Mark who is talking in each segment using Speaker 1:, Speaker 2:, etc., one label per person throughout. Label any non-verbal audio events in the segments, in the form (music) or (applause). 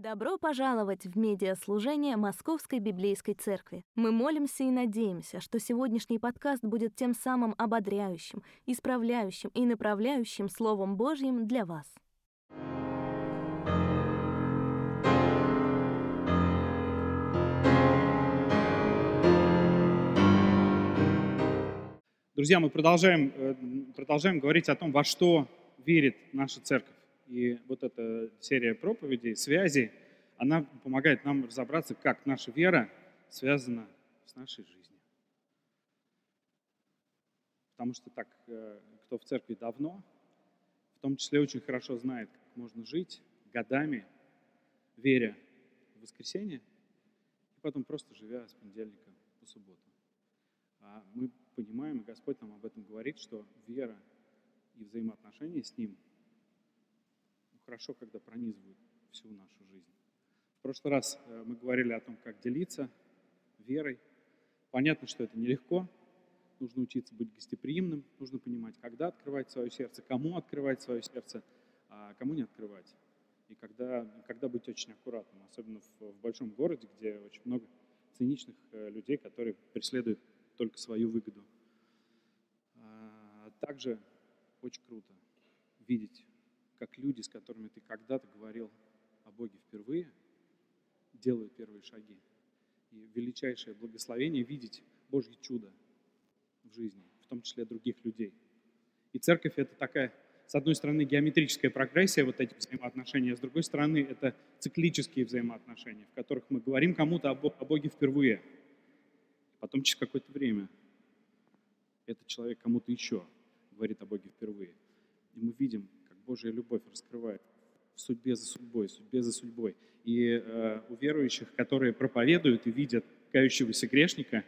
Speaker 1: Добро пожаловать в медиаслужение Московской Библейской Церкви. Мы молимся и надеемся, что сегодняшний подкаст будет тем самым ободряющим, исправляющим и направляющим Словом Божьим для вас.
Speaker 2: Друзья, мы продолжаем, э, продолжаем говорить о том, во что верит наша церковь. И вот эта серия проповедей, связей, она помогает нам разобраться, как наша вера связана с нашей жизнью. Потому что так, э, кто в церкви давно, в том числе очень хорошо знает, как можно жить годами, веря в воскресенье, и потом просто живя с понедельника по субботу. А мы понимаем, и Господь нам об этом говорит, что вера и взаимоотношения с Ним – хорошо, когда пронизывают всю нашу жизнь. В прошлый раз э, мы говорили о том, как делиться верой. Понятно, что это нелегко. Нужно учиться быть гостеприимным, нужно понимать, когда открывать свое сердце, кому открывать свое сердце, а кому не открывать. И когда, когда быть очень аккуратным, особенно в, в большом городе, где очень много циничных э, людей, которые преследуют только свою выгоду. А, также очень круто видеть как люди, с которыми ты когда-то говорил о Боге впервые, делают первые шаги. И величайшее благословение видеть Божье чудо в жизни, в том числе других людей. И церковь – это такая, с одной стороны, геометрическая прогрессия, вот эти взаимоотношения, а с другой стороны, это циклические взаимоотношения, в которых мы говорим кому-то о Боге впервые. Потом через какое-то время этот человек кому-то еще говорит о Боге впервые. И мы видим, Божья любовь раскрывает в судьбе за судьбой, судьбе за судьбой. И э, у верующих, которые проповедуют и видят кающегося грешника,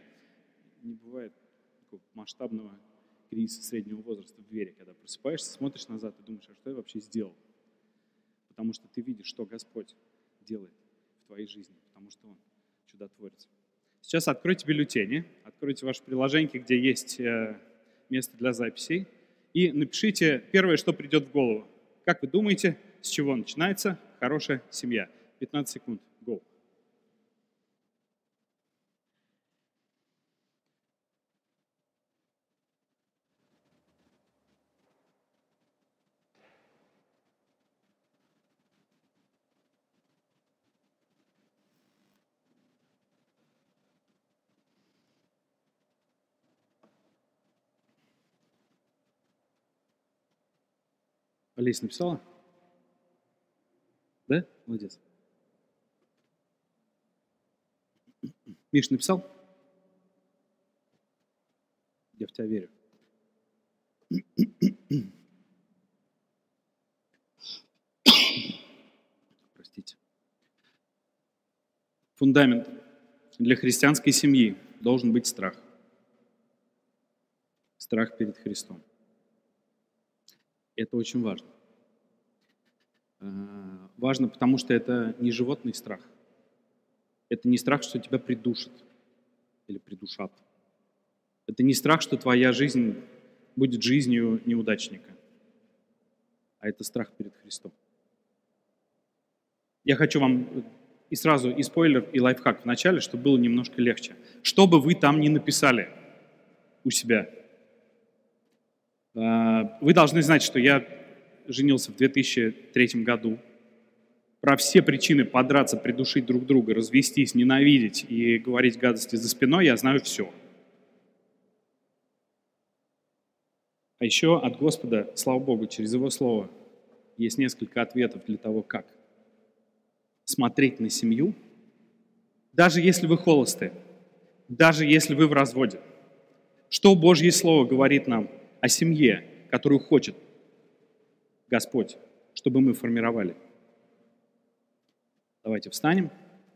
Speaker 2: не бывает такого масштабного кризиса среднего возраста в вере, когда просыпаешься, смотришь назад и думаешь, а что я вообще сделал? Потому что ты видишь, что Господь делает в твоей жизни, потому что Он чудотворец. Сейчас откройте бюллетени, откройте ваше приложение, где есть э, место для записей, и напишите первое, что придет в голову. Как вы думаете, с чего начинается хорошая семья? 15 секунд. Go. Олеся написала? Да? Молодец. Миш написал? Я в тебя верю. Простите. Фундамент для христианской семьи должен быть страх. Страх перед Христом. Это очень важно. Э, важно, потому что это не животный страх. Это не страх, что тебя придушат или придушат. Это не страх, что твоя жизнь будет жизнью неудачника, а это страх перед Христом. Я хочу вам и сразу и спойлер, и лайфхак в начале, чтобы было немножко легче. Что бы вы там ни написали у себя – вы должны знать, что я женился в 2003 году. Про все причины подраться, придушить друг друга, развестись, ненавидеть и говорить гадости за спиной я знаю все. А еще от Господа, слава Богу, через Его Слово есть несколько ответов для того, как смотреть на семью, даже если вы холосты, даже если вы в разводе. Что Божье Слово говорит нам – о семье, которую хочет Господь, чтобы мы формировали. Давайте встанем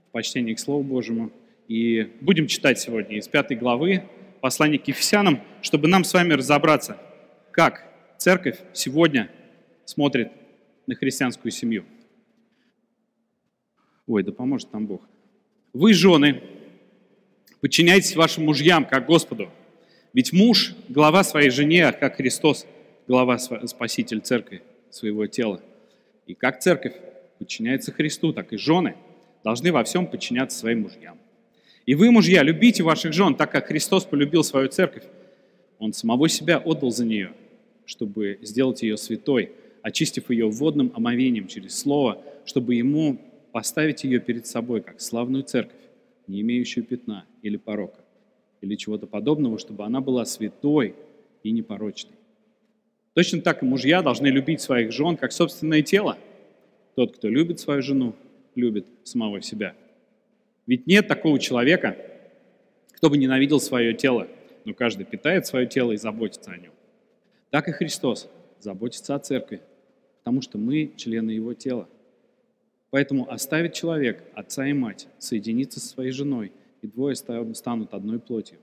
Speaker 2: в почтении к Слову Божьему и будем читать сегодня из пятой главы послания к Ефесянам, чтобы нам с вами разобраться, как церковь сегодня смотрит на христианскую семью. Ой, да поможет нам Бог. Вы, жены, подчиняйтесь вашим мужьям, как Господу, ведь муж – глава своей жене, как Христос – глава, спаситель церкви, своего тела. И как церковь подчиняется Христу, так и жены должны во всем подчиняться своим мужьям. И вы, мужья, любите ваших жен, так как Христос полюбил свою церковь. Он самого себя отдал за нее, чтобы сделать ее святой, очистив ее водным омовением через Слово, чтобы ему поставить ее перед собой, как славную церковь, не имеющую пятна или порока, или чего-то подобного, чтобы она была святой и непорочной. Точно так и мужья должны любить своих жен, как собственное тело. Тот, кто любит свою жену, любит самого себя. Ведь нет такого человека, кто бы ненавидел свое тело, но каждый питает свое тело и заботится о нем. Так и Христос заботится о церкви, потому что мы члены Его тела. Поэтому оставит человек отца и мать, соединиться со своей женой, и двое станут одной плотью.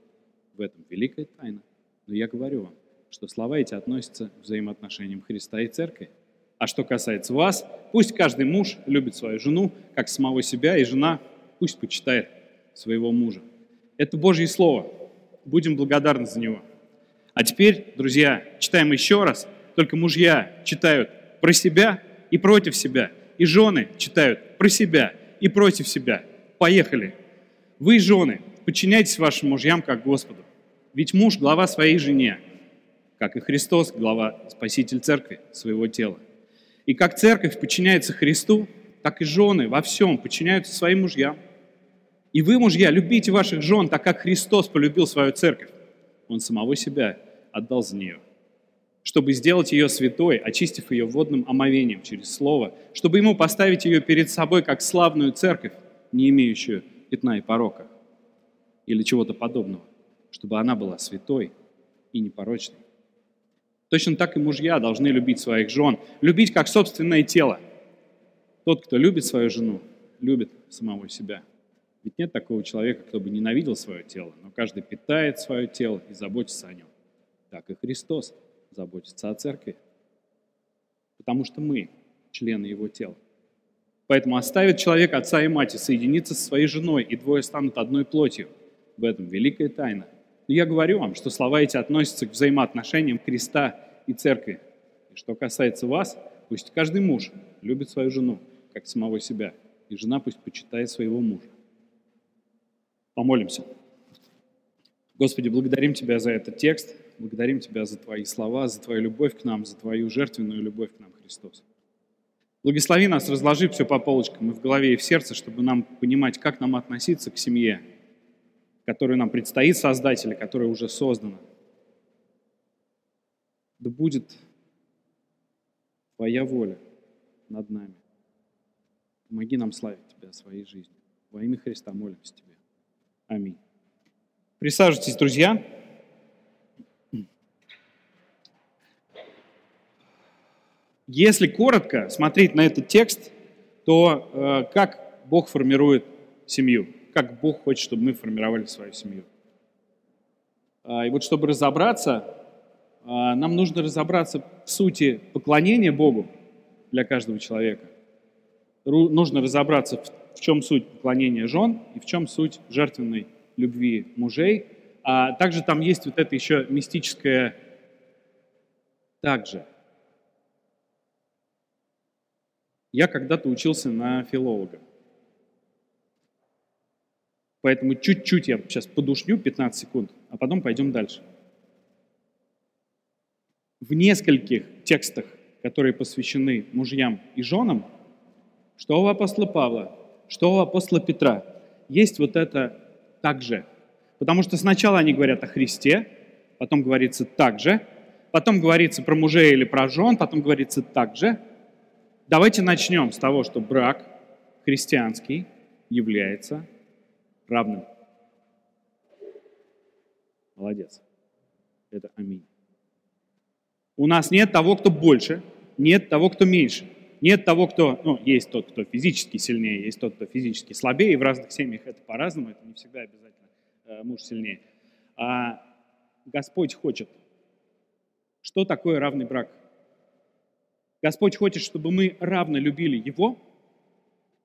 Speaker 2: В этом великая тайна. Но я говорю вам, что слова эти относятся к взаимоотношениям Христа и Церкви. А что касается вас, пусть каждый муж любит свою жену, как самого себя, и жена пусть почитает своего мужа. Это Божье Слово. Будем благодарны за него. А теперь, друзья, читаем еще раз. Только мужья читают про себя и против себя – и жены читают про себя и против себя. Поехали. Вы, жены, подчиняйтесь вашим мужьям как Господу. Ведь муж – глава своей жене, как и Христос – глава, спаситель церкви, своего тела. И как церковь подчиняется Христу, так и жены во всем подчиняются своим мужьям. И вы, мужья, любите ваших жен, так как Христос полюбил свою церковь. Он самого себя отдал за нее – чтобы сделать ее святой, очистив ее водным омовением через Слово, чтобы ему поставить ее перед собой как славную церковь, не имеющую пятна и порока или чего-то подобного, чтобы она была святой и непорочной. Точно так и мужья должны любить своих жен, любить как собственное тело. Тот, кто любит свою жену, любит самого себя. Ведь нет такого человека, кто бы ненавидел свое тело, но каждый питает свое тело и заботится о нем. Так и Христос – заботиться о церкви, потому что мы члены его тела. Поэтому оставит человек отца и мать и соединится со своей женой, и двое станут одной плотью. В этом великая тайна. Но я говорю вам, что слова эти относятся к взаимоотношениям Христа и церкви. И что касается вас, пусть каждый муж любит свою жену, как самого себя, и жена пусть почитает своего мужа. Помолимся. Господи, благодарим Тебя за этот текст. Благодарим Тебя за Твои слова, за Твою любовь к нам, за Твою жертвенную любовь к нам, Христос. Благослови нас, разложи все по полочкам и в голове, и в сердце, чтобы нам понимать, как нам относиться к семье, которую нам предстоит создать или которая уже создана. Да будет Твоя воля над нами. Помоги нам славить Тебя своей жизнью. Во имя Христа молимся Тебе. Аминь. Присаживайтесь, друзья. Если коротко смотреть на этот текст, то э, как Бог формирует семью, как Бог хочет, чтобы мы формировали свою семью. А, и вот чтобы разобраться, а, нам нужно разобраться в сути поклонения Богу для каждого человека. Нужно разобраться, в чем суть поклонения жен и в чем суть жертвенной любви мужей. А также там есть вот это еще мистическое также – Я когда-то учился на филолога. Поэтому чуть-чуть я сейчас подушню, 15 секунд, а потом пойдем дальше. В нескольких текстах, которые посвящены мужьям и женам, что у апостола Павла, что у апостола Петра, есть вот это также. Потому что сначала они говорят о Христе, потом говорится также, потом говорится про мужей или про жен, потом говорится также – Давайте начнем с того, что брак христианский является равным. Молодец. Это аминь. У нас нет того, кто больше, нет того, кто меньше. Нет того, кто, ну, есть тот, кто физически сильнее, есть тот, кто физически слабее, и в разных семьях это по-разному, это не всегда обязательно э, муж сильнее. А Господь хочет. Что такое равный брак? Господь хочет, чтобы мы равно любили Его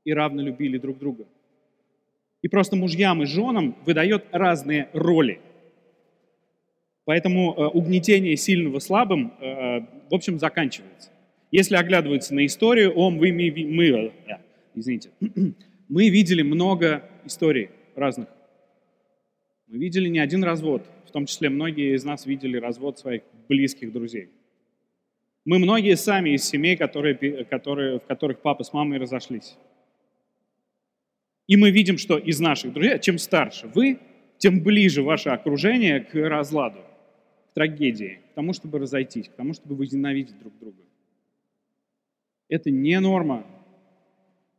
Speaker 2: и равно любили друг друга. И просто мужьям и женам выдает разные роли. Поэтому э, угнетение сильного слабым, э, в общем, заканчивается. Если оглядываться на историю, о, мы, мы, мы, э, извините, (clears throat) мы видели много историй разных. Мы видели не один развод, в том числе многие из нас видели развод своих близких друзей. Мы многие сами из семей, которые, которые, в которых папа с мамой разошлись. И мы видим, что из наших друзей, чем старше вы, тем ближе ваше окружение к разладу, к трагедии, к тому, чтобы разойтись, к тому, чтобы возненавидеть друг друга. Это не норма.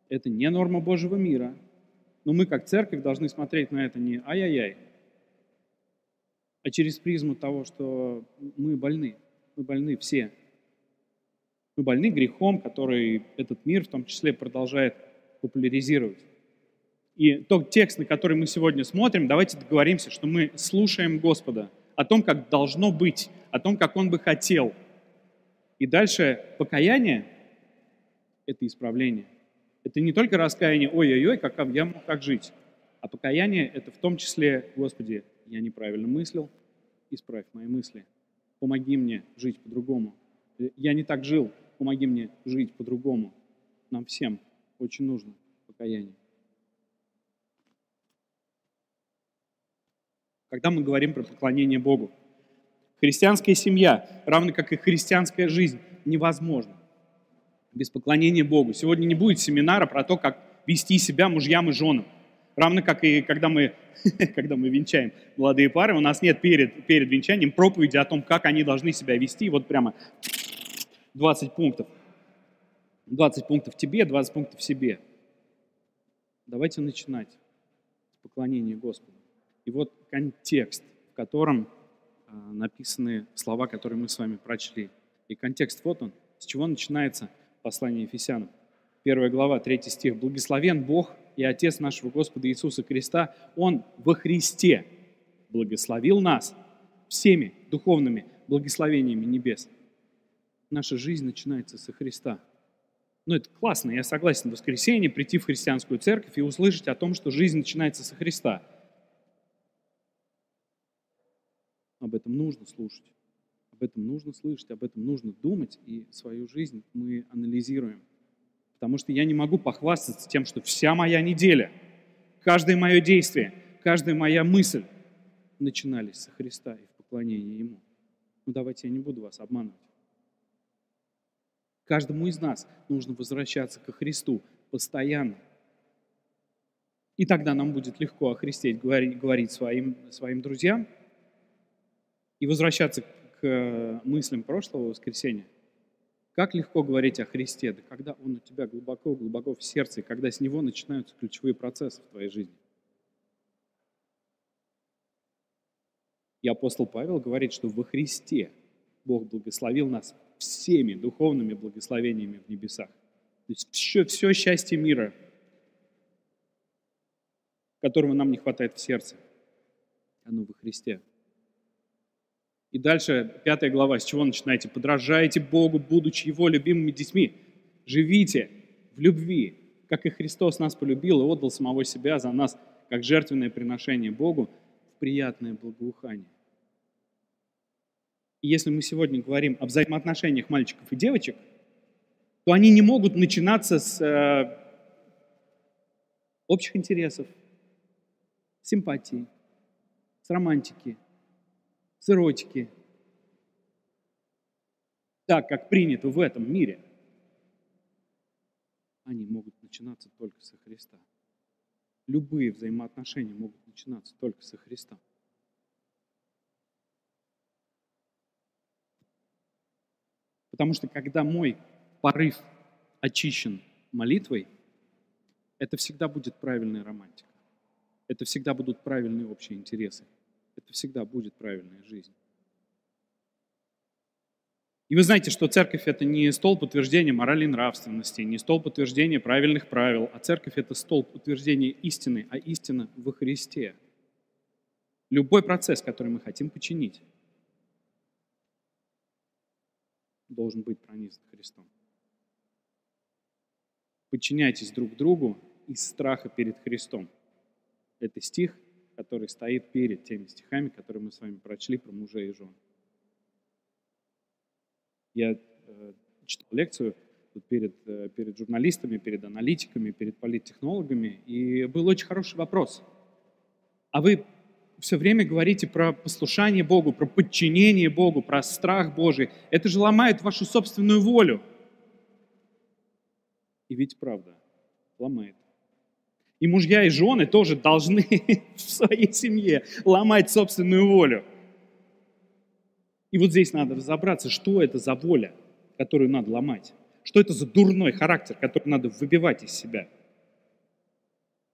Speaker 2: Это не норма Божьего мира. Но мы, как церковь, должны смотреть на это не ай-яй-яй, а через призму того, что мы больны. Мы больны все. Мы больны грехом, который этот мир в том числе продолжает популяризировать. И тот текст, на который мы сегодня смотрим, давайте договоримся, что мы слушаем Господа о том, как должно быть, о том, как Он бы хотел. И дальше покаяние – это исправление. Это не только раскаяние, ой-ой-ой, как я мог так жить, а покаяние – это в том числе, Господи, я неправильно мыслил, исправь мои мысли. Помоги мне жить по-другому. Я не так жил, помоги мне жить по-другому. Нам всем очень нужно покаяние. когда мы говорим про поклонение Богу. Христианская семья, равно как и христианская жизнь, невозможна без поклонения Богу. Сегодня не будет семинара про то, как вести себя мужьям и женам. Равно как и когда мы, (laughs) когда мы венчаем молодые пары, у нас нет перед, перед венчанием проповеди о том, как они должны себя вести. Вот прямо 20 пунктов. 20 пунктов тебе, 20 пунктов себе. Давайте начинать с поклонения Господу. И вот контекст, в котором а, написаны слова, которые мы с вами прочли. И контекст вот он, с чего начинается послание Ефесянам. Первая глава, третий стих. «Благословен Бог и Отец нашего Господа Иисуса Христа, Он во Христе благословил нас всеми духовными благословениями небес». Наша жизнь начинается со Христа. Ну, это классно, я согласен в воскресенье прийти в христианскую церковь и услышать о том, что жизнь начинается со Христа – Об этом нужно слушать, об этом нужно слышать, об этом нужно думать, и свою жизнь мы анализируем. Потому что я не могу похвастаться тем, что вся моя неделя, каждое мое действие, каждая моя мысль начинались со Христа и в поклонении Ему. Ну давайте я не буду вас обманывать. Каждому из нас нужно возвращаться ко Христу постоянно. И тогда нам будет легко о Христе говорить, говорить своим, своим друзьям – и возвращаться к э, мыслям прошлого воскресенья, как легко говорить о Христе, да когда Он у тебя глубоко-глубоко в сердце, когда с Него начинаются ключевые процессы в твоей жизни. И апостол Павел говорит, что во Христе Бог благословил нас всеми духовными благословениями в небесах. То есть все, все счастье мира, которого нам не хватает в сердце, оно во Христе. И дальше, пятая глава, с чего начинаете? Подражайте Богу, будучи Его любимыми детьми. Живите в любви, как и Христос нас полюбил и отдал самого себя за нас, как жертвенное приношение Богу в приятное благоухание. Если мы сегодня говорим о взаимоотношениях мальчиков и девочек, то они не могут начинаться с э, общих интересов, симпатии, с романтики – с эротики, так, как принято в этом мире, они могут начинаться только со Христа. Любые взаимоотношения могут начинаться только со Христа. Потому что когда мой порыв очищен молитвой, это всегда будет правильная романтика. Это всегда будут правильные общие интересы это всегда будет правильная жизнь. И вы знаете, что церковь – это не столб утверждения морали и нравственности, не столб утверждения правильных правил, а церковь – это столб утверждения истины, а истина во Христе. Любой процесс, который мы хотим починить, должен быть пронизан Христом. Подчиняйтесь друг другу из страха перед Христом. Это стих – который стоит перед теми стихами, которые мы с вами прочли про мужа и жен. Я э, читал лекцию перед, э, перед журналистами, перед аналитиками, перед политтехнологами, и был очень хороший вопрос. А вы все время говорите про послушание Богу, про подчинение Богу, про страх Божий. Это же ломает вашу собственную волю. И ведь правда, ломает. И мужья и жены тоже должны (laughs) в своей семье ломать собственную волю. И вот здесь надо разобраться, что это за воля, которую надо ломать. Что это за дурной характер, который надо выбивать из себя.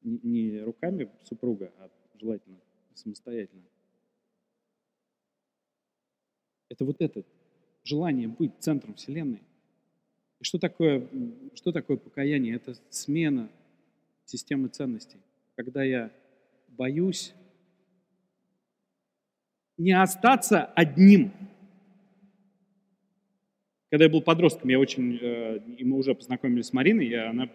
Speaker 2: Не руками супруга, а желательно самостоятельно. Это вот это желание быть центром Вселенной. И что такое, что такое покаяние? Это смена системы ценностей. Когда я боюсь не остаться одним. Когда я был подростком, я очень, э, и мы уже познакомились с Мариной, и она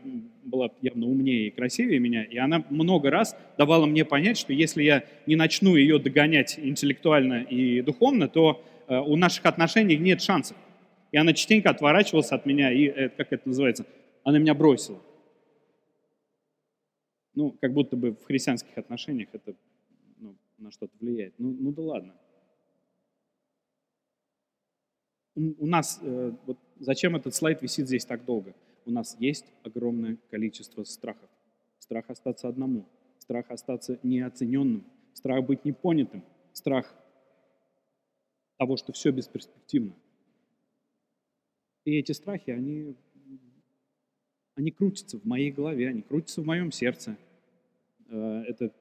Speaker 2: была явно умнее и красивее меня, и она много раз давала мне понять, что если я не начну ее догонять интеллектуально и духовно, то э, у наших отношений нет шансов. И она частенько отворачивалась от меня, и, э, как это называется, она меня бросила. Ну, как будто бы в христианских отношениях это ну, на что-то влияет. Ну, ну да ладно. У нас, э, вот зачем этот слайд висит здесь так долго? У нас есть огромное количество страхов. Страх остаться одному, страх остаться неоцененным, страх быть непонятым, страх того, что все бесперспективно. И эти страхи, они, они крутятся в моей голове, они крутятся в моем сердце. Э, это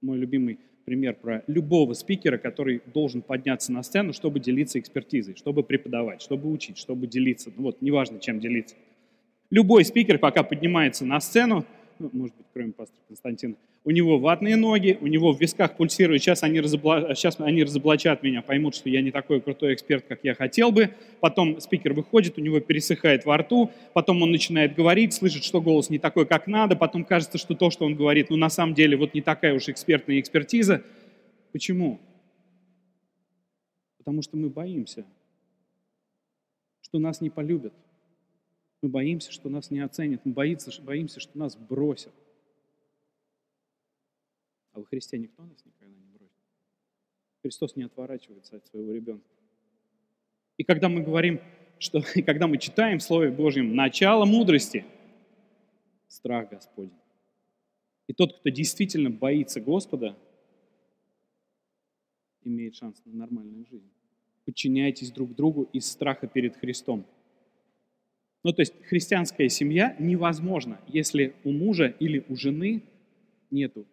Speaker 2: мой любимый пример про любого спикера, который должен подняться на сцену, чтобы делиться экспертизой, чтобы преподавать, чтобы учить, чтобы делиться. Ну вот, неважно, чем делиться. Любой спикер, пока поднимается на сцену, ну, может быть, кроме пастора Константина, у него ватные ноги, у него в висках пульсирует, сейчас они, разобла... сейчас они разоблачат меня, поймут, что я не такой крутой эксперт, как я хотел бы. Потом спикер выходит, у него пересыхает во рту, потом он начинает говорить, слышит, что голос не такой, как надо, потом кажется, что то, что он говорит, ну на самом деле вот не такая уж экспертная экспертиза. Почему? Потому что мы боимся, что нас не полюбят. Мы боимся, что нас не оценят. Мы боимся, боимся что нас бросят. А во Христе никто нас никогда не бросит. Христос не отворачивается от своего ребенка. И когда мы говорим, что (laughs) и когда мы читаем в Слове Божьем начало мудрости, страх Господень. И тот, кто действительно боится Господа, имеет шанс на нормальную жизнь. Подчиняйтесь друг другу из страха перед Христом. Ну, то есть христианская семья невозможна, если у мужа или у жены нету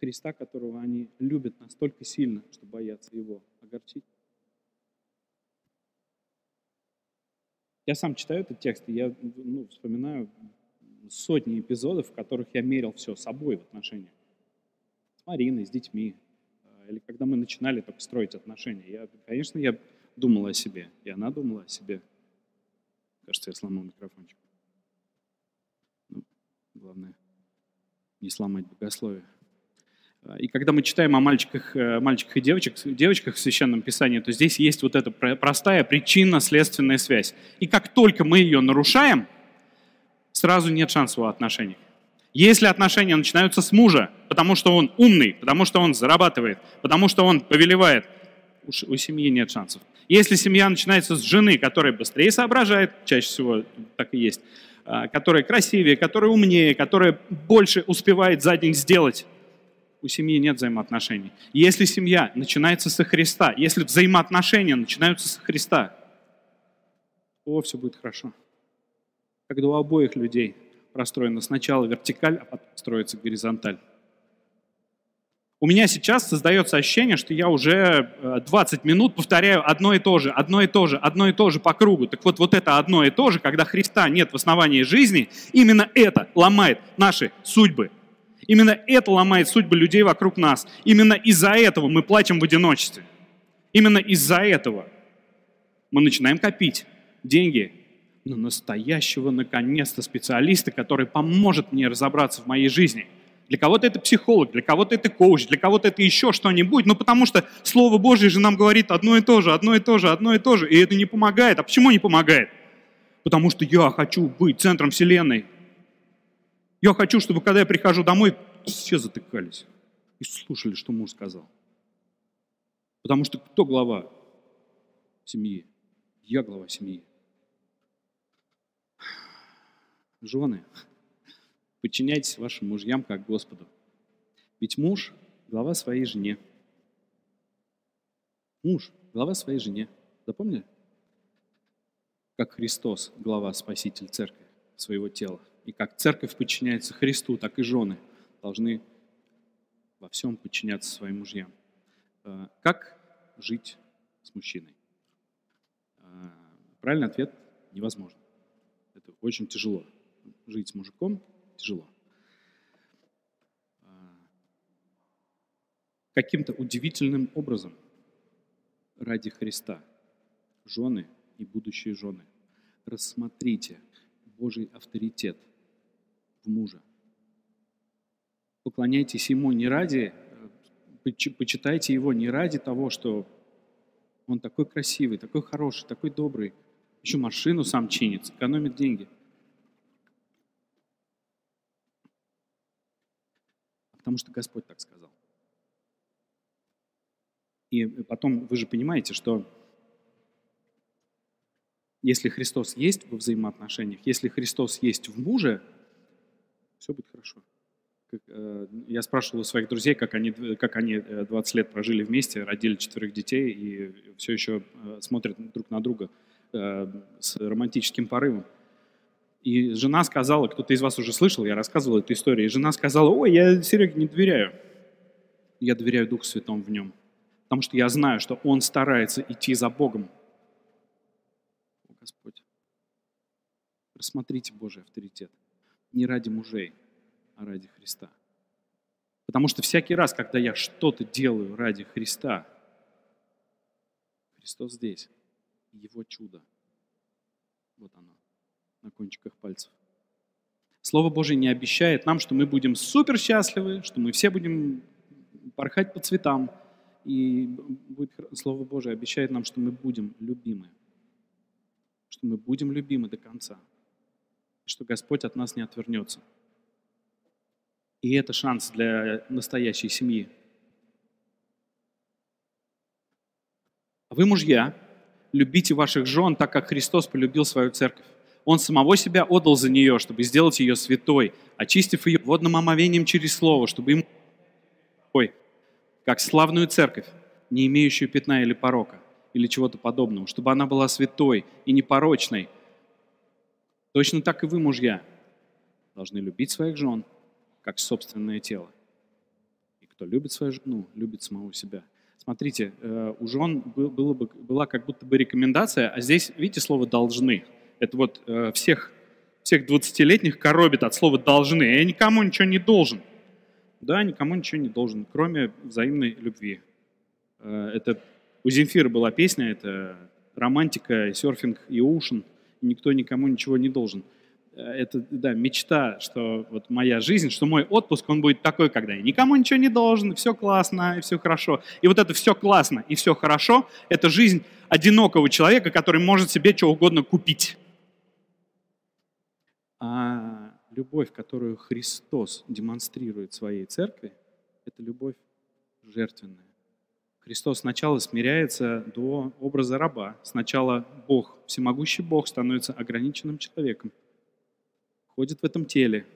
Speaker 2: Христа, которого они любят настолько сильно, что боятся его огорчить. Я сам читаю этот текст, и я ну, вспоминаю сотни эпизодов, в которых я мерил все собой в отношениях. С Мариной, с детьми. А, или когда мы начинали только строить отношения. Я, конечно, я думал о себе, и она думала о себе. Кажется, я сломал микрофончик. Ну, главное, не сломать богословие. И когда мы читаем о мальчиках, э, мальчиках и девочках, девочках в Священном Писании, то здесь есть вот эта простая причинно-следственная связь. И как только мы ее нарушаем, сразу нет шанса у отношений. Если отношения начинаются с мужа, потому что он умный, потому что он зарабатывает, потому что он повелевает, у семьи нет шансов. Если семья начинается с жены, которая быстрее соображает, чаще всего так и есть, а, которая красивее, которая умнее, которая больше успевает за день сделать, у семьи нет взаимоотношений. Если семья начинается со Христа, если взаимоотношения начинаются со Христа, то все будет хорошо. Когда у обоих людей простроена сначала вертикаль, а потом строится горизонталь. У меня сейчас создается ощущение, что я уже 20 э, минут повторяю одно и то же, одно и то же, одно и то же по кругу. Так вот, вот это одно и то же, когда Христа нет в основании жизни, именно это ломает наши судьбы – Именно это ломает судьбы людей вокруг нас. Именно из-за этого мы плачем в одиночестве. Именно из-за этого мы начинаем копить деньги на настоящего, наконец-то, специалиста, который поможет мне разобраться в моей жизни. Для кого-то это психолог, для кого-то это коуч, для кого-то это еще что-нибудь. Ну, потому что Слово Божье же нам говорит одно и то же, одно и то же, одно и то же. И это не помогает. А почему не помогает? Потому что я хочу быть центром Вселенной. Я хочу, чтобы когда я прихожу домой, все затыкались и слушали, что муж сказал. Потому что кто глава семьи? Я глава семьи. Жены, подчиняйтесь вашим мужьям как Господу. Ведь муж – глава своей жене. Муж – глава своей жене. Запомнили? Как Христос – глава, спаситель церкви, своего тела. И как церковь подчиняется Христу, так и жены должны во всем подчиняться своим мужьям. Э, как жить с мужчиной? Э, правильный ответ – невозможно. Это очень тяжело. Жить с мужиком тяжело. Э, каким-то удивительным образом ради Христа, жены и будущие жены, рассмотрите Божий авторитет в мужа. Поклоняйтесь Ему не ради, почитайте Его не ради того, что Он такой красивый, такой хороший, такой добрый, еще машину сам чинит, экономит деньги. Потому что Господь так сказал. И потом вы же понимаете, что если Христос есть во взаимоотношениях, если Христос есть в муже, все будет хорошо. Э, я спрашивал у своих друзей, как они, как они 20 э, лет прожили вместе, родили четверых детей и все еще э, смотрят друг на друга с романтическим порывом. И жена сказала, кто-то из вас уже слышал, я рассказывал эту историю, и жена сказала, ой, я Сереге не доверяю. Я доверяю Духу Святому в нем потому что я знаю, что Он старается идти за Богом. О, Господь, рассмотрите Божий авторитет. Не ради мужей, а ради Христа. Потому что всякий раз, когда я что-то делаю ради Христа, Христос здесь, Его чудо. Вот оно, на кончиках пальцев. Слово Божие не обещает нам, что мы будем супер счастливы, что мы все будем порхать по цветам, и будет, Слово Божие обещает нам, что мы будем любимы. Что мы будем любимы до конца. Что Господь от нас не отвернется. И это шанс для настоящей семьи. А вы, мужья, любите ваших жен так, как Христос полюбил свою церковь. Он самого себя отдал за нее, чтобы сделать ее святой, очистив ее водным омовением через Слово, чтобы ему как славную церковь, не имеющую пятна или порока, или чего-то подобного, чтобы она была святой и непорочной. Точно так и вы, мужья, должны любить своих жен, как собственное тело. И кто любит свою жену, любит самого себя. Смотрите, э, у жен было бы, была как будто бы рекомендация, а здесь, видите, слово «должны». Это вот э, всех, всех 20-летних коробит от слова «должны». Я никому ничего не должен – да, никому ничего не должен, кроме взаимной любви. Э, это у Земфира была песня, это романтика, серфинг и ушен. Никто никому ничего не должен. Э, это, да, мечта, что вот моя жизнь, что мой отпуск, он будет такой, когда я никому ничего не должен, все классно, и все хорошо. И вот это все классно и все хорошо, это жизнь одинокого человека, который может себе что угодно купить. А любовь, которую Христос демонстрирует своей церкви, это любовь жертвенная. Христос сначала смиряется до образа раба. Сначала Бог, всемогущий Бог, становится ограниченным человеком. Ходит в этом теле.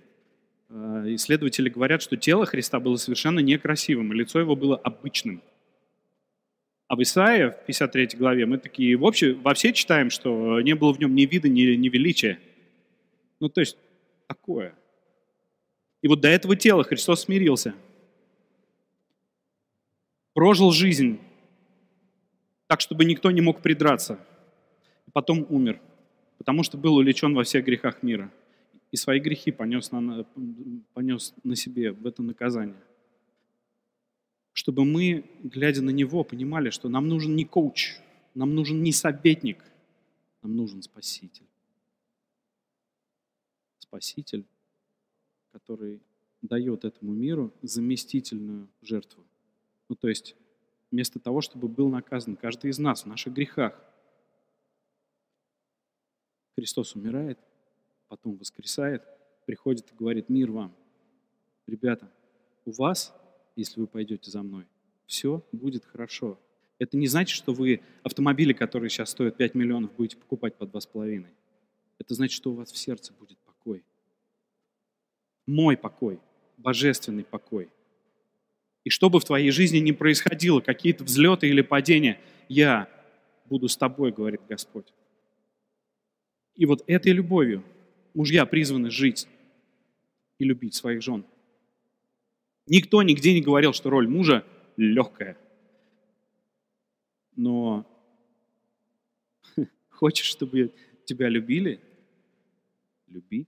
Speaker 2: А, исследователи говорят, что тело Христа было совершенно некрасивым, и лицо его было обычным. А в Исаии, в 53 главе, мы такие, в общем, во все читаем, что не было в нем ни вида, ни, ни величия. Ну, то есть такое. И вот до этого тела Христос смирился. Прожил жизнь так, чтобы никто не мог придраться. И потом умер, потому что был увлечен во всех грехах мира. И свои грехи понес на, понес на себе в это наказание. Чтобы мы, глядя на Него, понимали, что нам нужен не коуч, нам нужен не советник, нам нужен Спаситель. Спаситель, который дает этому миру заместительную жертву. Ну, то есть, вместо того, чтобы был наказан каждый из нас в наших грехах, Христос умирает, потом воскресает, приходит и говорит, мир вам. Ребята, у вас, если вы пойдете за мной, все будет хорошо. Это не значит, что вы автомобили, которые сейчас стоят 5 миллионов, будете покупать по 2,5. Это значит, что у вас в сердце будет. Мой покой, божественный покой. И что бы в твоей жизни ни происходило, какие-то взлеты или падения, я буду с тобой, говорит Господь. И вот этой любовью мужья призваны жить и любить своих жен. Никто нигде не говорил, что роль мужа легкая. Но (laughs) хочешь, чтобы тебя любили? Люби.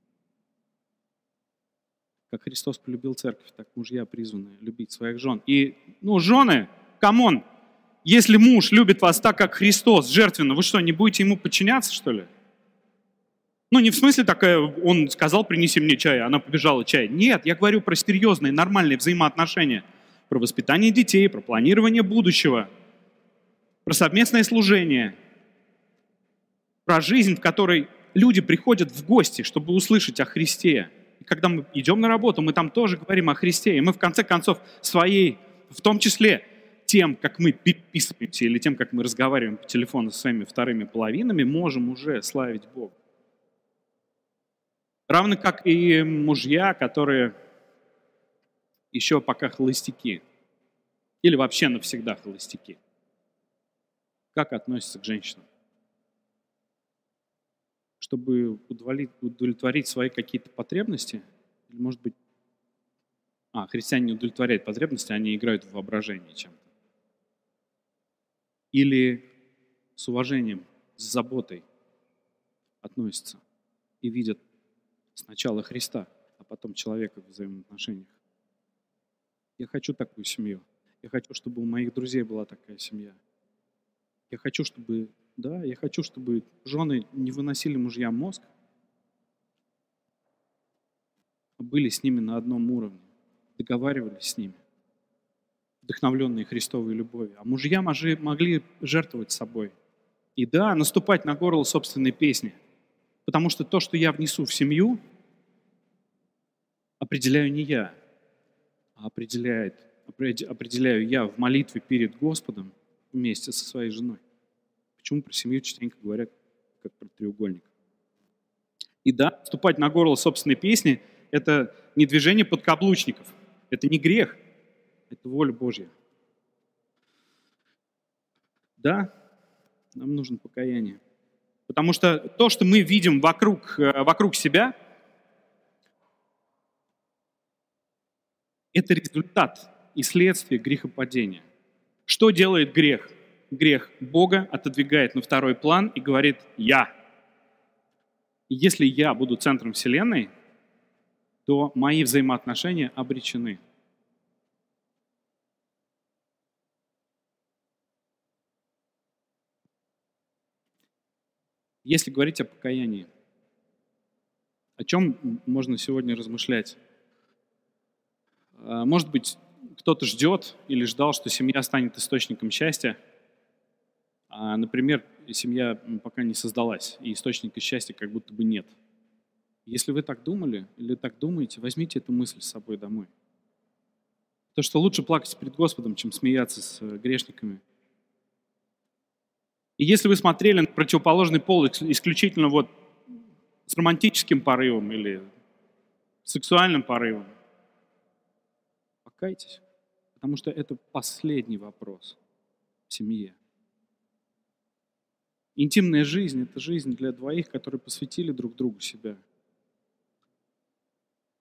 Speaker 2: Как Христос полюбил церковь, так мужья призваны любить своих жен. И, ну, жены, come on, если муж любит вас так, как Христос, жертвенно, вы что, не будете ему подчиняться, что ли? Ну, не в смысле такая, он сказал, принеси мне чай, она побежала чай. Нет, я говорю про серьезные, нормальные взаимоотношения. Про воспитание детей, про планирование будущего, про совместное служение, про жизнь, в которой люди приходят в гости, чтобы услышать о Христе когда мы идем на работу, мы там тоже говорим о Христе, и мы в конце концов своей, в том числе тем, как мы переписываемся или тем, как мы разговариваем по телефону со своими вторыми половинами, можем уже славить Бога. Равно как и мужья, которые еще пока холостяки. Или вообще навсегда холостяки. Как относятся к женщинам? Чтобы удовлетворить, свои какие-то потребности, или, может быть, а, христиане не удовлетворяют потребности, они играют в воображение чем-то. Или с уважением, с заботой относятся и видят сначала Христа, а потом человека в взаимоотношениях. Я хочу такую семью. Я хочу, чтобы у моих друзей была такая семья. Я хочу, чтобы да, я хочу, чтобы жены не выносили мужьям мозг, а были с ними на одном уровне, договаривались с ними, вдохновленные Христовой любовью. А мужья могли жертвовать собой. И да, наступать на горло собственной песни. Потому что то, что я внесу в семью, определяю не я, а определяет, определяю я в молитве перед Господом вместе со своей женой. Почему про семью частенько говорят как про треугольник? И да, вступать на горло собственной песни – это не движение подкаблучников, это не грех, это воля Божья. Да, нам нужно покаяние. Потому что то, что мы видим вокруг, э, вокруг себя, это результат и следствие грехопадения. Что делает грех? Грех Бога отодвигает на второй план и говорит «я». Если я буду центром Вселенной, то мои взаимоотношения обречены. Если говорить о покаянии, о чем можно сегодня размышлять? А, может быть, кто-то ждет или ждал, что семья станет источником счастья – а, например, семья пока не создалась, и источника счастья как будто бы нет. Если вы так думали или так думаете, возьмите эту мысль с собой домой. То, что лучше плакать перед Господом, чем смеяться с э, грешниками. И если вы смотрели на противоположный пол исключительно вот с романтическим порывом или сексуальным порывом, покайтесь, потому что это последний вопрос в семье. Интимная жизнь – это жизнь для двоих, которые посвятили друг другу себя.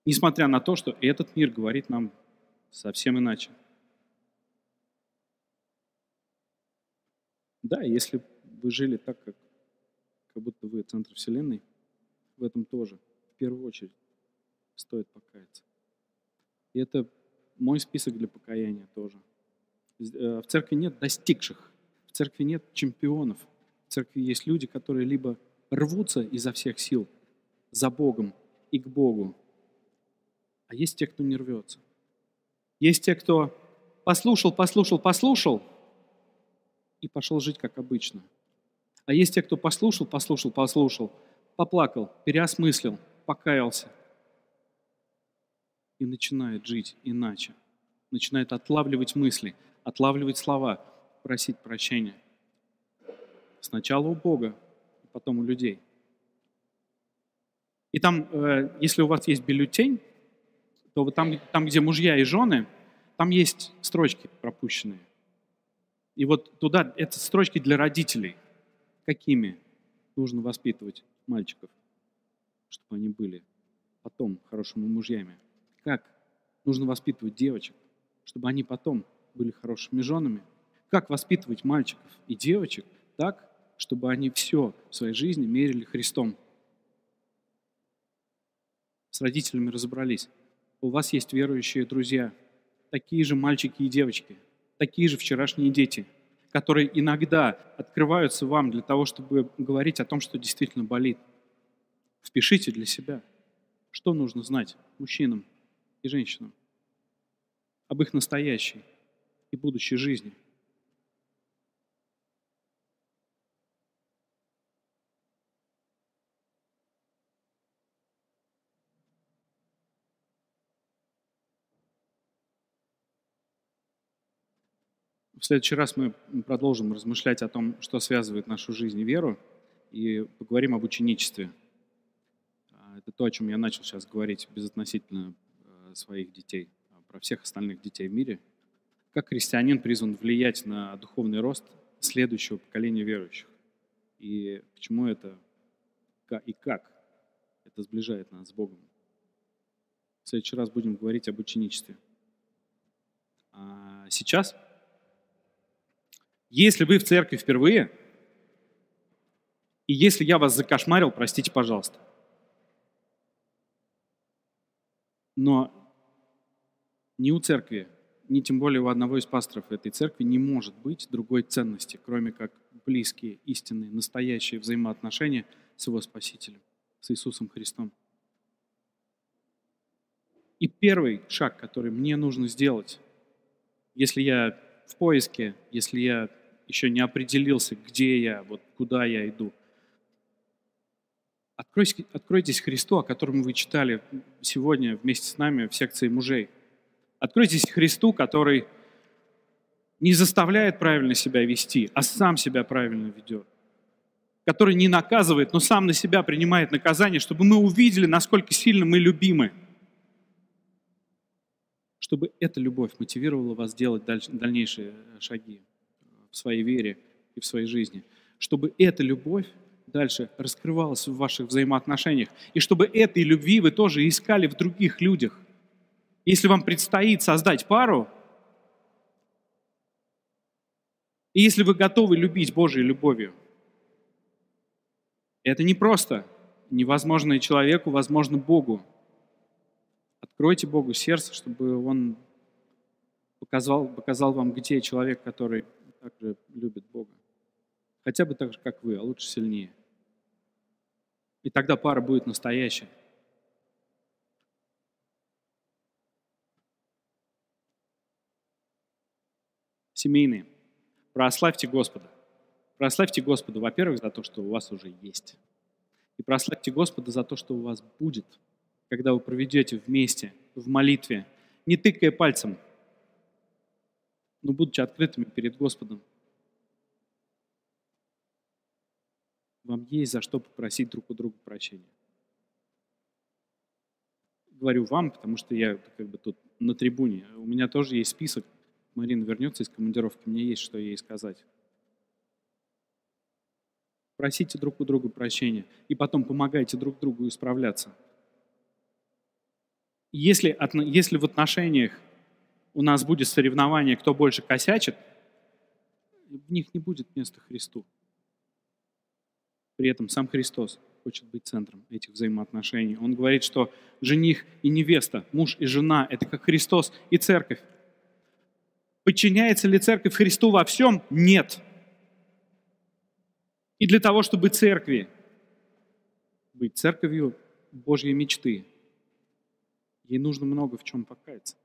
Speaker 2: Несмотря на то, что этот мир говорит нам совсем иначе. Да, если вы жили так, как, как будто вы центр Вселенной, в этом тоже, в первую очередь, стоит покаяться. И это мой список для покаяния тоже. Э, в церкви нет достигших, в церкви нет чемпионов – в церкви есть люди, которые либо рвутся изо всех сил за Богом и к Богу, а есть те, кто не рвется. Есть те, кто послушал, послушал, послушал и пошел жить как обычно. А есть те, кто послушал, послушал, послушал поплакал, переосмыслил, покаялся и начинает жить иначе. Начинает отлавливать мысли, отлавливать слова, просить прощения. Сначала у Бога, потом у людей. И там, э, если у вас есть бюллетень, то вот там, там, где мужья и жены, там есть строчки пропущенные. И вот туда, это строчки для родителей. Какими нужно воспитывать мальчиков, чтобы они были потом хорошими мужьями? Как нужно воспитывать девочек, чтобы они потом были хорошими женами? Как воспитывать мальчиков и девочек так, чтобы они все в своей жизни мерили Христом? С родителями разобрались у вас есть верующие друзья, такие же мальчики и девочки, такие же вчерашние дети, которые иногда открываются вам для того, чтобы говорить о том, что действительно болит. Впишите для себя, что нужно знать мужчинам и женщинам об их настоящей и будущей жизни – Следующий раз мы продолжим размышлять о том, что связывает нашу жизнь и веру, и поговорим об ученичестве. А, это то, о чем я начал сейчас говорить безотносительно э, своих детей, про всех остальных детей в мире. Как христианин призван влиять на духовный рост следующего поколения верующих? И почему это и как это сближает нас с Богом? В следующий раз будем говорить об ученичестве. А сейчас если вы в церкви впервые, и если я вас закошмарил, простите, пожалуйста. Но ни у церкви, ни тем более у одного из пасторов этой церкви не может быть другой ценности, кроме как близкие, истинные, настоящие взаимоотношения с его Спасителем, с Иисусом Христом. И первый шаг, который мне нужно сделать, если я в поиске, если я еще не определился, где я, вот куда я иду. Откройте, откройтесь Христу, о котором вы читали сегодня вместе с нами в секции мужей. Откройтесь Христу, который не заставляет правильно себя вести, а сам себя правильно ведет. Который не наказывает, но сам на себя принимает наказание, чтобы мы увидели, насколько сильно мы любимы – чтобы эта любовь мотивировала вас делать дальнейшие шаги в своей вере и в своей жизни. Чтобы эта любовь дальше раскрывалась в ваших взаимоотношениях. И чтобы этой любви вы тоже искали в других людях. Если вам предстоит создать пару, и если вы готовы любить Божьей любовью, это не просто невозможно человеку, возможно Богу. Откройте Богу сердце, чтобы Он показал, показал вам, где человек, который также любит Бога. Хотя бы так же, как вы, а лучше сильнее. И тогда пара будет настоящая. Семейные. Прославьте Господа. Прославьте Господа, во-первых, за то, что у вас уже есть. И прославьте Господа за то, что у вас будет – когда вы проведете вместе в молитве, не тыкая пальцем, но будучи открытыми перед Господом. Вам есть за что попросить друг у друга прощения. Говорю вам, потому что я как бы тут на трибуне. У меня тоже есть список. Марина вернется из командировки, мне есть что ей сказать. Просите друг у друга прощения и потом помогайте друг другу исправляться – если, если в отношениях у нас будет соревнование, кто больше косячит, в них не будет места Христу. При этом сам Христос хочет быть центром этих взаимоотношений. Он говорит, что жених и невеста, муж и жена – это как Христос и церковь. Подчиняется ли церковь Христу во всем? Нет. И для того, чтобы церкви быть церковью Божьей мечты, Ей нужно много в чем покаяться.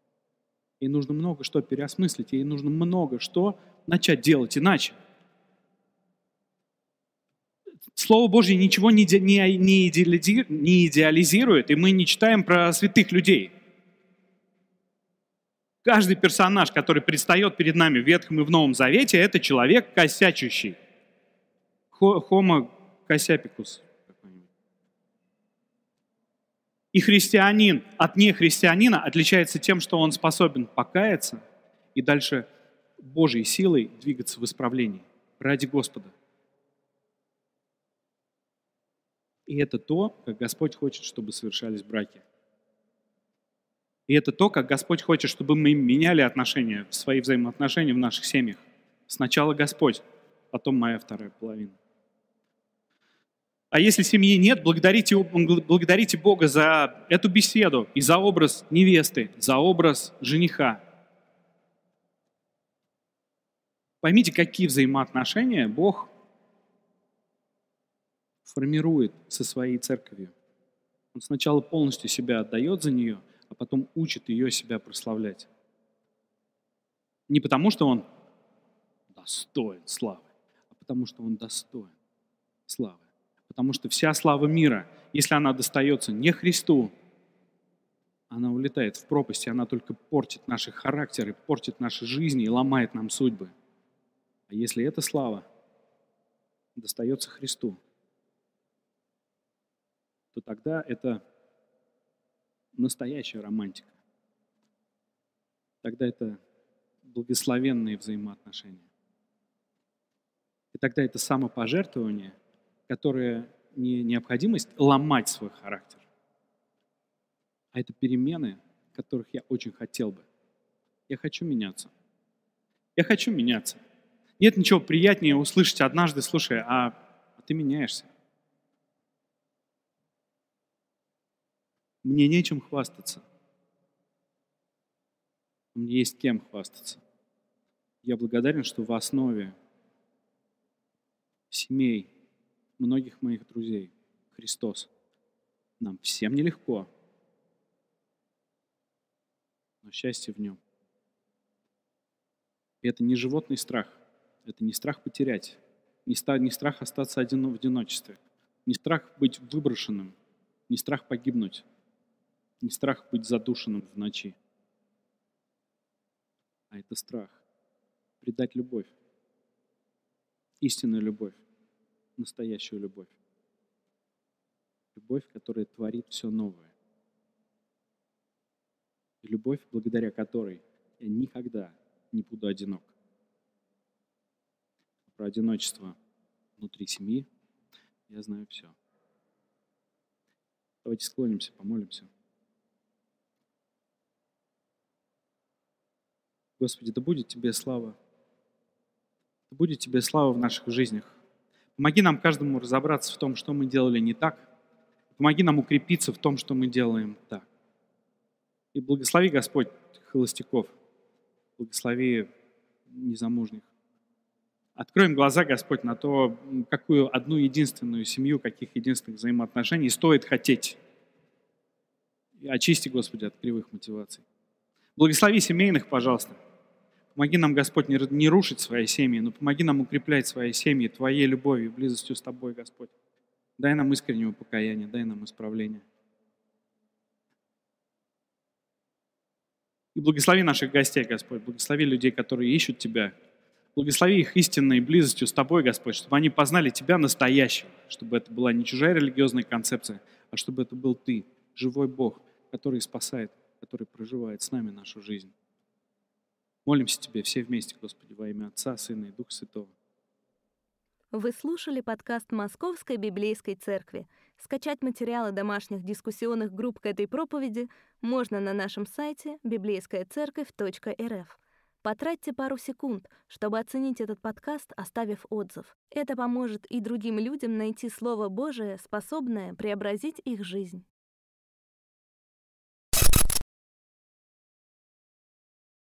Speaker 2: Ей нужно много что переосмыслить. Ей нужно много что начать делать иначе. Слово Божье ничего не, идеализирует, идеализирует, и мы не читаем про святых людей. Каждый персонаж, который предстает перед нами в Ветхом и в Новом Завете, это человек косячущий. Homo косяпикус. И христианин от нехристианина отличается тем, что он способен покаяться и дальше Божьей силой двигаться в исправлении ради Господа. И это то, как Господь хочет, чтобы совершались браки. И это то, как Господь хочет, чтобы мы меняли отношения, свои взаимоотношения в наших семьях. Сначала Господь, потом моя вторая половина. А если семьи нет, благодарите, благодарите Бога за эту беседу и за образ невесты, за образ жениха. Поймите, какие взаимоотношения Бог формирует со своей церковью. Он сначала полностью себя отдает за нее, а потом учит ее себя прославлять. Не потому, что он достоин славы, а потому, что он достоин славы. Потому что вся слава мира, если она достается не Христу, она улетает в пропасть, и она только портит наши характеры, портит наши жизни и ломает нам судьбы. А если эта слава достается Христу, то тогда это настоящая романтика. Тогда это благословенные взаимоотношения. И тогда это самопожертвование, которое не необходимость ломать свой характер, а это перемены, которых я очень хотел бы. Я хочу меняться. Я хочу меняться. Нет ничего приятнее услышать однажды, слушай, а, а ты меняешься. Мне нечем хвастаться. Мне есть кем хвастаться. Я благодарен, что в основе семей многих моих друзей. Христос. Нам всем нелегко, но счастье в нем. И это не животный страх, это не страх потерять, не, страх остаться один в одиночестве, не страх быть выброшенным, не страх погибнуть, не страх быть задушенным в ночи, а это страх. Предать любовь, истинную любовь настоящую любовь. Любовь, которая творит все новое. И любовь, благодаря которой я никогда не буду одинок. Про одиночество внутри семьи я знаю все. Давайте склонимся, помолимся. Господи, да будет Тебе слава. Да будет Тебе слава в наших жизнях. Помоги нам каждому разобраться в том, что мы делали не так. Помоги нам укрепиться в том, что мы делаем так. И благослови, Господь, холостяков. Благослови незамужних. Откроем глаза, Господь, на то, какую одну единственную семью, каких единственных взаимоотношений стоит хотеть. И очисти, Господи, от кривых мотиваций. Благослови семейных, пожалуйста. Помоги нам, Господь, не, рушить свои семьи, но помоги нам укреплять свои семьи Твоей любовью, близостью с Тобой, Господь. Дай нам искреннего покаяния, дай нам исправления. И благослови наших гостей, Господь, благослови людей, которые ищут Тебя. Благослови их истинной близостью с Тобой, Господь, чтобы они познали Тебя настоящего, чтобы это была не чужая религиозная концепция, а чтобы это был Ты, живой Бог, который спасает, который проживает с нами нашу жизнь. Молимся Тебе все вместе, Господи, во имя Отца, Сына и Духа Святого.
Speaker 1: Вы слушали подкаст Московской Библейской Церкви. Скачать материалы домашних дискуссионных групп к этой проповеди можно на нашем сайте библейскаяцерковь.рф. Потратьте пару секунд, чтобы оценить этот подкаст, оставив отзыв. Это поможет и другим людям найти Слово Божие, способное преобразить их жизнь.